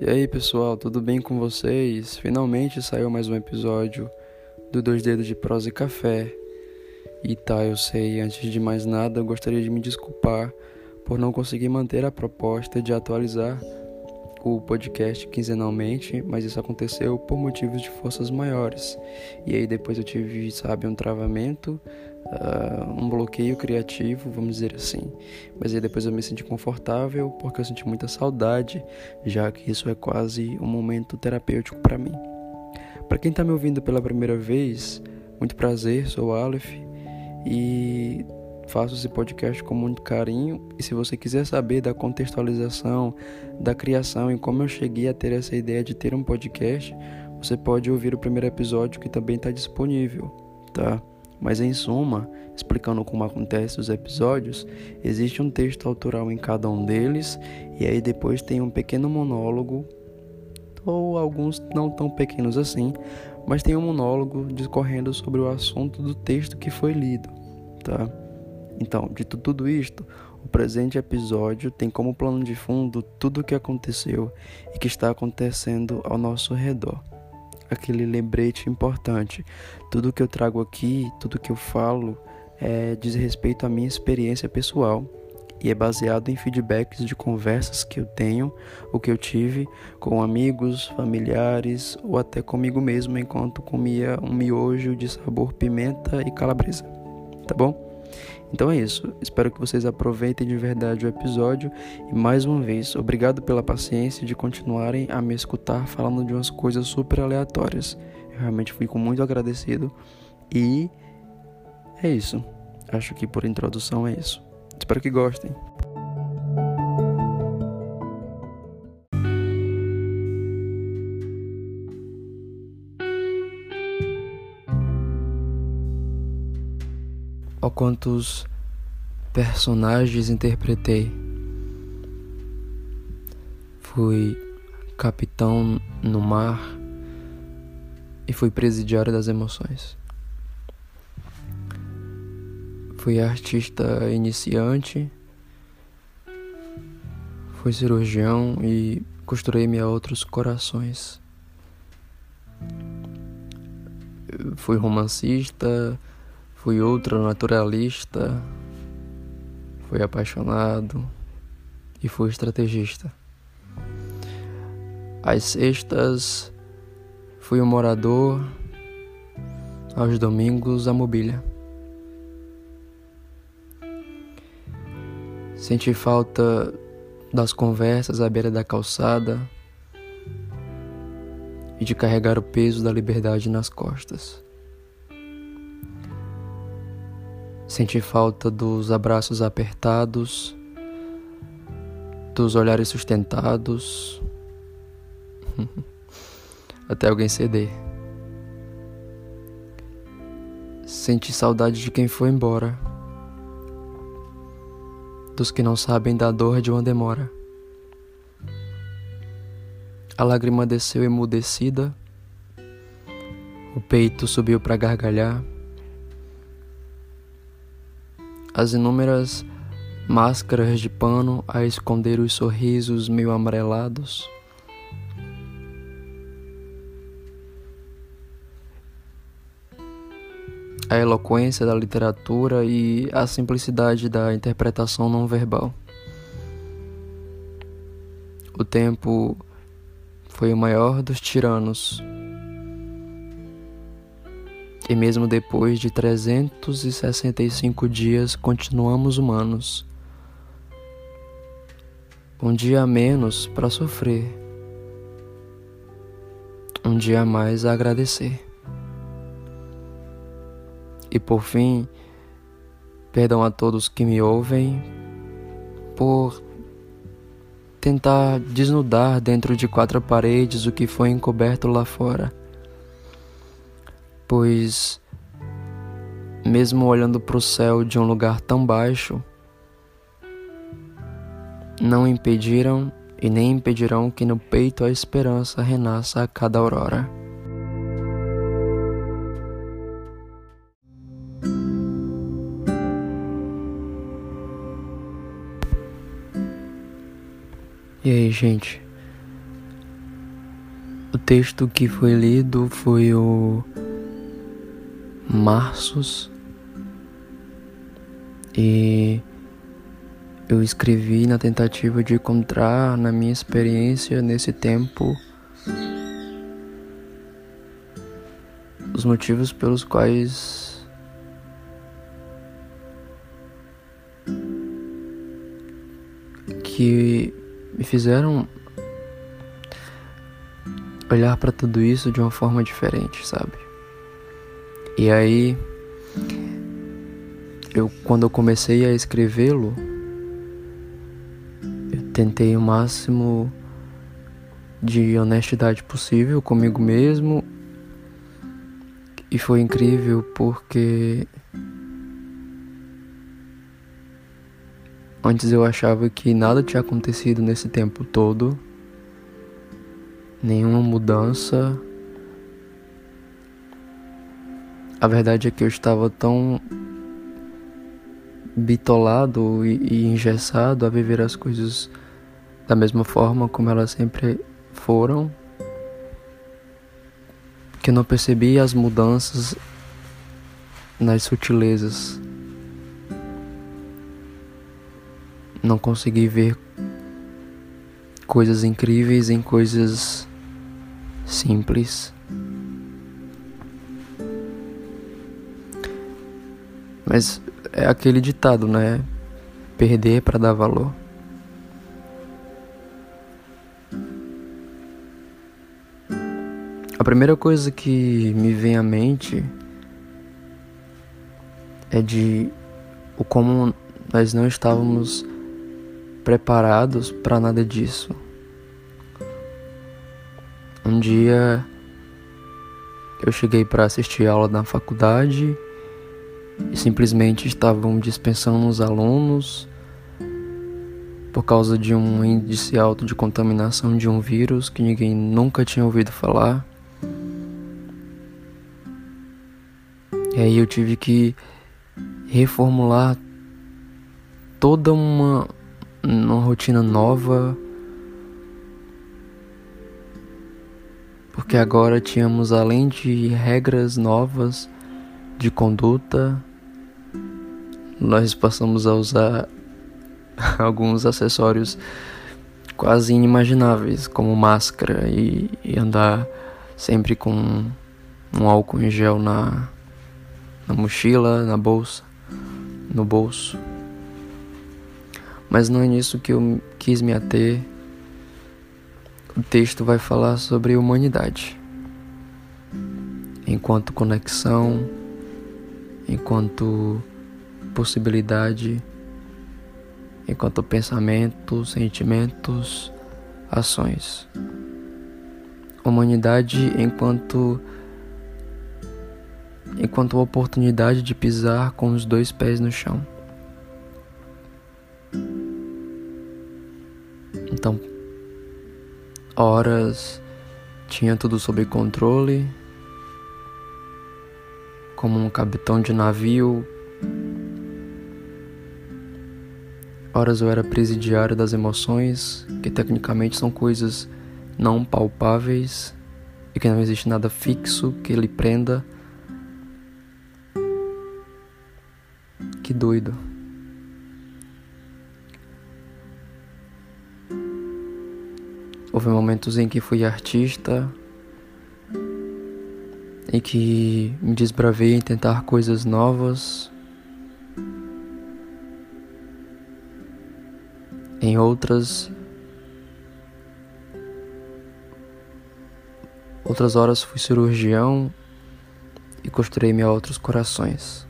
E aí pessoal, tudo bem com vocês? Finalmente saiu mais um episódio do Dois Dedos de Prosa e Café. E tá, eu sei, antes de mais nada, eu gostaria de me desculpar por não conseguir manter a proposta de atualizar o podcast quinzenalmente, mas isso aconteceu por motivos de forças maiores. E aí depois eu tive, sabe, um travamento, uh, um bloqueio criativo, vamos dizer assim. Mas aí depois eu me senti confortável porque eu senti muita saudade, já que isso é quase um momento terapêutico para mim. Para quem está me ouvindo pela primeira vez, muito prazer, sou o Aleph e faço esse podcast com muito carinho. E se você quiser saber da contextualização, da criação e como eu cheguei a ter essa ideia de ter um podcast, você pode ouvir o primeiro episódio que também está disponível, tá? Mas em suma, explicando como acontece os episódios, existe um texto autoral em cada um deles e aí depois tem um pequeno monólogo ou alguns não tão pequenos assim, mas tem um monólogo discorrendo sobre o assunto do texto que foi lido, tá? Então, dito tudo isto, o presente episódio tem como plano de fundo tudo o que aconteceu e que está acontecendo ao nosso redor. Aquele lembrete importante. Tudo que eu trago aqui, tudo que eu falo, é, diz respeito à minha experiência pessoal e é baseado em feedbacks de conversas que eu tenho, o que eu tive com amigos, familiares ou até comigo mesmo enquanto comia um miojo de sabor pimenta e calabresa. Tá bom? Então é isso. Espero que vocês aproveitem de verdade o episódio e mais uma vez, obrigado pela paciência de continuarem a me escutar falando de umas coisas super aleatórias. Eu realmente fico muito agradecido e é isso. Acho que por introdução é isso. Espero que gostem. Ó quantos personagens interpretei. Fui capitão no mar e fui presidiário das emoções. Fui artista iniciante, fui cirurgião e costurei-me a outros corações. Fui romancista, Fui ultranaturalista, fui apaixonado e fui estrategista. Às sextas, fui um morador, aos domingos, a mobília. Senti falta das conversas à beira da calçada e de carregar o peso da liberdade nas costas. Senti falta dos abraços apertados, dos olhares sustentados, até alguém ceder. Senti saudade de quem foi embora, dos que não sabem da dor de uma demora. A lágrima desceu emudecida, o peito subiu para gargalhar as inúmeras máscaras de pano a esconder os sorrisos meio amarelados. A eloquência da literatura e a simplicidade da interpretação não verbal. O tempo foi o maior dos tiranos e mesmo depois de 365 dias continuamos humanos. Um dia a menos para sofrer, um dia a mais a agradecer. E por fim, perdão a todos que me ouvem por tentar desnudar dentro de quatro paredes o que foi encoberto lá fora pois, mesmo olhando para o céu de um lugar tão baixo, não impediram e nem impedirão que no peito a esperança renasça a cada aurora. E aí, gente? O texto que foi lido foi o Marços e eu escrevi na tentativa de encontrar na minha experiência nesse tempo os motivos pelos quais que me fizeram olhar para tudo isso de uma forma diferente, sabe? E aí eu quando eu comecei a escrevê-lo, eu tentei o máximo de honestidade possível comigo mesmo e foi incrível porque antes eu achava que nada tinha acontecido nesse tempo todo nenhuma mudança. A verdade é que eu estava tão bitolado e, e engessado a viver as coisas da mesma forma como elas sempre foram, que eu não percebi as mudanças nas sutilezas. Não consegui ver coisas incríveis em coisas simples. Mas é aquele ditado, né? Perder para dar valor. A primeira coisa que me vem à mente é de o como nós não estávamos preparados para nada disso. Um dia eu cheguei para assistir aula na faculdade e simplesmente estavam dispensando os alunos por causa de um índice alto de contaminação de um vírus que ninguém nunca tinha ouvido falar. E aí eu tive que reformular toda uma, uma rotina nova porque agora tínhamos além de regras novas de conduta, nós passamos a usar alguns acessórios quase inimagináveis, como máscara e, e andar sempre com um álcool em gel na, na mochila, na bolsa, no bolso. Mas não é nisso que eu quis me ater o texto vai falar sobre humanidade, enquanto conexão, enquanto possibilidade, enquanto pensamento, sentimentos, ações. Humanidade enquanto enquanto oportunidade de pisar com os dois pés no chão. Então, Horas tinha tudo sob controle, como um capitão de navio. Horas eu era presidiário das emoções, que tecnicamente são coisas não palpáveis e que não existe nada fixo que ele prenda. Que doido. Houve momentos em que fui artista, em que me desbravei em tentar coisas novas. Em outras outras horas fui cirurgião e costurei-me a outros corações.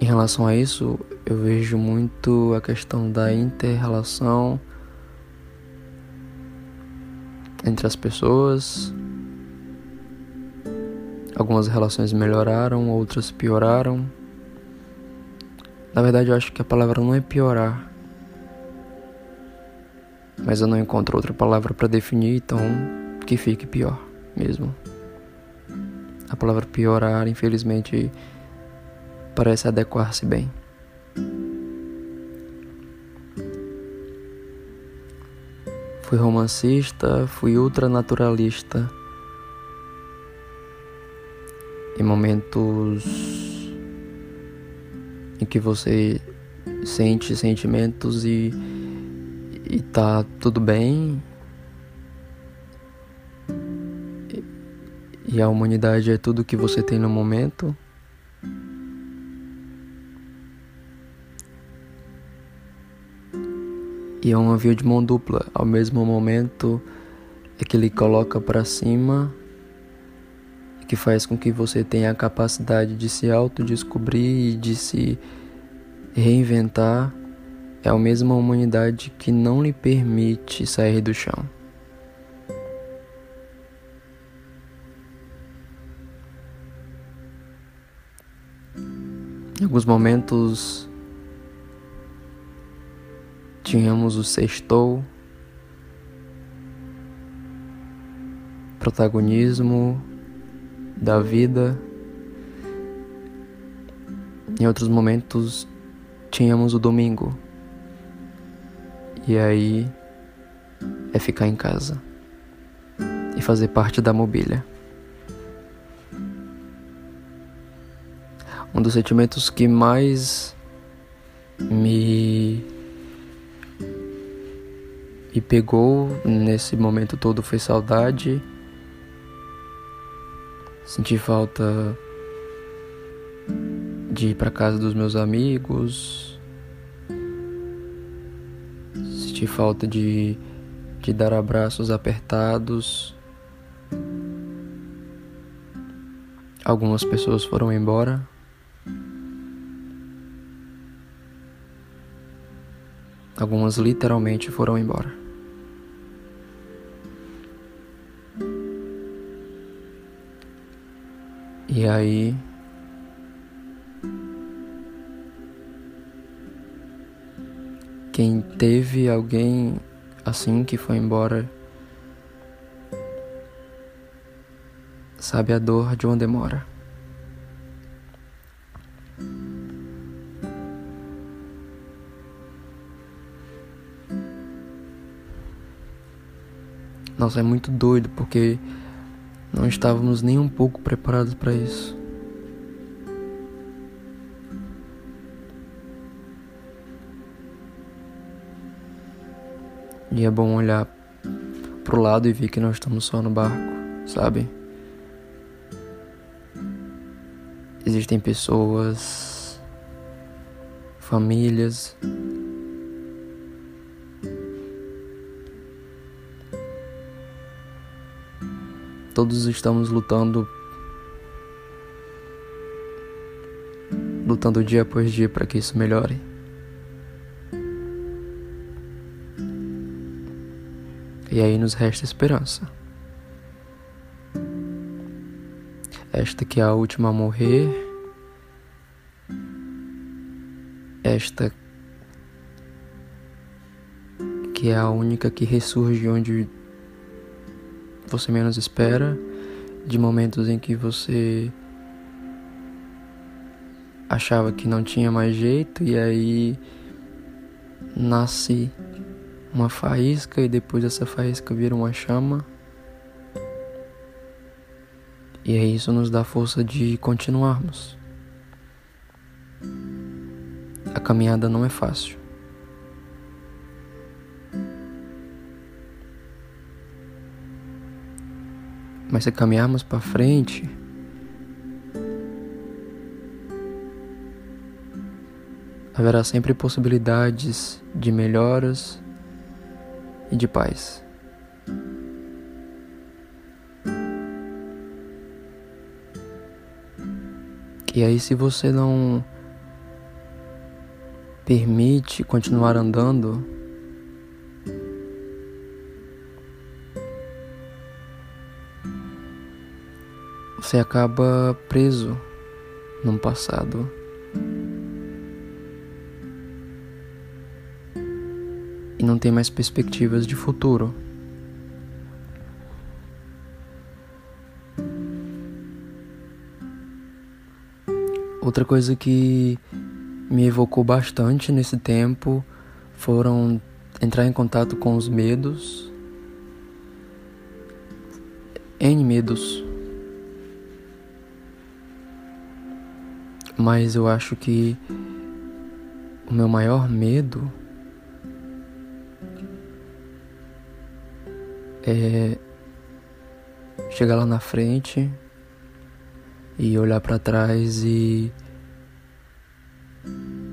Em relação a isso, eu vejo muito a questão da inter-relação entre as pessoas. Algumas relações melhoraram, outras pioraram. Na verdade, eu acho que a palavra não é piorar. Mas eu não encontro outra palavra para definir, então que fique pior mesmo. A palavra piorar, infelizmente, parece adequar-se bem. Fui romancista, fui ultranaturalista. Em momentos em que você sente sentimentos e, e tá tudo bem. E, a humanidade é tudo que você tem no momento. E é uma via de mão dupla. Ao mesmo momento é que ele coloca para cima, que faz com que você tenha a capacidade de se autodescobrir e de se reinventar. É a mesma humanidade que não lhe permite sair do chão. Em alguns momentos Tínhamos o sextou, protagonismo da vida. Em outros momentos tínhamos o domingo. E aí é ficar em casa e fazer parte da mobília. Um dos sentimentos que mais me e pegou nesse momento todo foi saudade. Senti falta de ir para casa dos meus amigos. Senti falta de, de dar abraços apertados. Algumas pessoas foram embora. Algumas literalmente foram embora. E aí quem teve alguém assim que foi embora sabe a dor de uma demora. Nossa, é muito doido porque não estávamos nem um pouco preparados para isso. E é bom olhar pro lado e ver que nós estamos só no barco, sabe? Existem pessoas, famílias, Todos estamos lutando lutando dia após dia para que isso melhore. E aí nos resta esperança. Esta que é a última a morrer. Esta que é a única que ressurge onde você menos espera, de momentos em que você achava que não tinha mais jeito e aí nasce uma faísca e depois essa faísca vira uma chama. E aí isso nos dá força de continuarmos. A caminhada não é fácil. Mas se caminharmos para frente, haverá sempre possibilidades de melhoras e de paz. E aí, se você não permite continuar andando, você acaba preso num passado. E não tem mais perspectivas de futuro. Outra coisa que me evocou bastante nesse tempo foram entrar em contato com os medos N medos. Mas eu acho que o meu maior medo é chegar lá na frente e olhar para trás e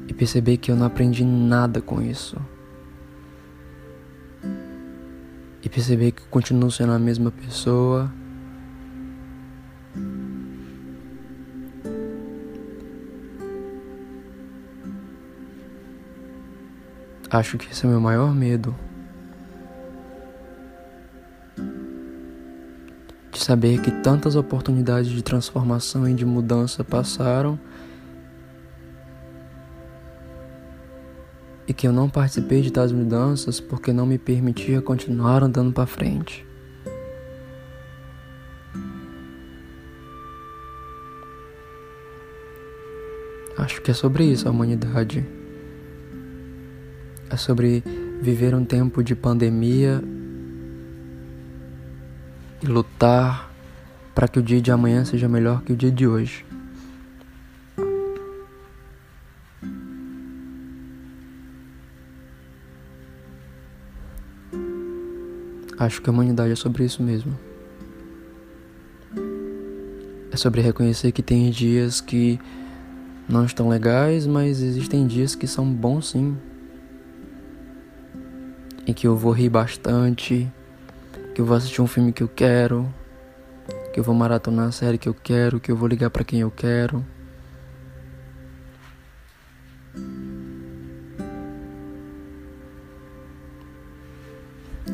e perceber que eu não aprendi nada com isso. E perceber que continuo sendo a mesma pessoa. Acho que esse é o meu maior medo. De saber que tantas oportunidades de transformação e de mudança passaram e que eu não participei de tais mudanças porque não me permitia continuar andando para frente. Acho que é sobre isso a humanidade. É sobre viver um tempo de pandemia e lutar para que o dia de amanhã seja melhor que o dia de hoje. Acho que a humanidade é sobre isso mesmo. É sobre reconhecer que tem dias que não estão legais, mas existem dias que são bons sim. Em que eu vou rir bastante, que eu vou assistir um filme que eu quero, que eu vou maratonar a série que eu quero, que eu vou ligar para quem eu quero.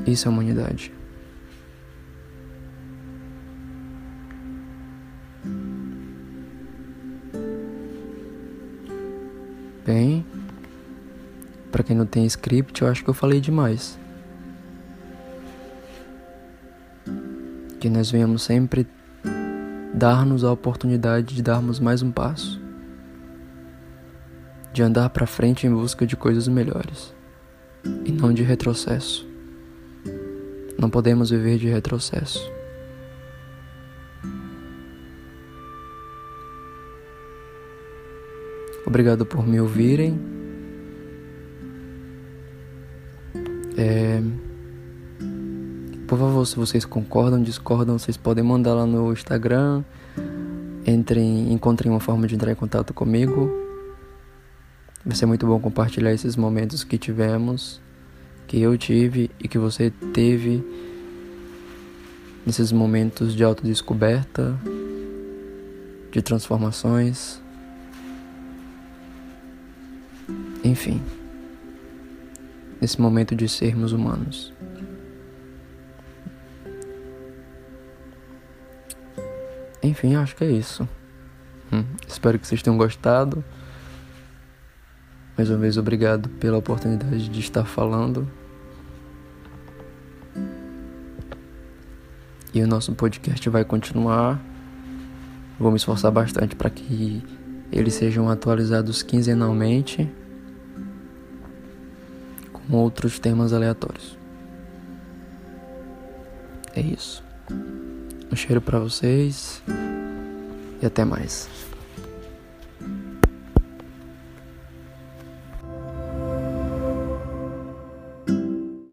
Isso é humanidade. Para quem não tem script, eu acho que eu falei demais. Que nós venhamos sempre dar-nos a oportunidade de darmos mais um passo, de andar para frente em busca de coisas melhores e não de retrocesso. Não podemos viver de retrocesso. Obrigado por me ouvirem. É... Por favor, se vocês concordam, discordam, vocês podem mandar lá no Instagram. Entrem, encontrem uma forma de entrar em contato comigo. Vai ser muito bom compartilhar esses momentos que tivemos que eu tive e que você teve nesses momentos de autodescoberta, de transformações, enfim, nesse momento de sermos humanos. Enfim, acho que é isso. Hum, espero que vocês tenham gostado. Mais uma vez, obrigado pela oportunidade de estar falando. E o nosso podcast vai continuar. Vou me esforçar bastante para que eles sejam atualizados quinzenalmente com outros temas aleatórios. É isso. Um cheiro para vocês e até mais.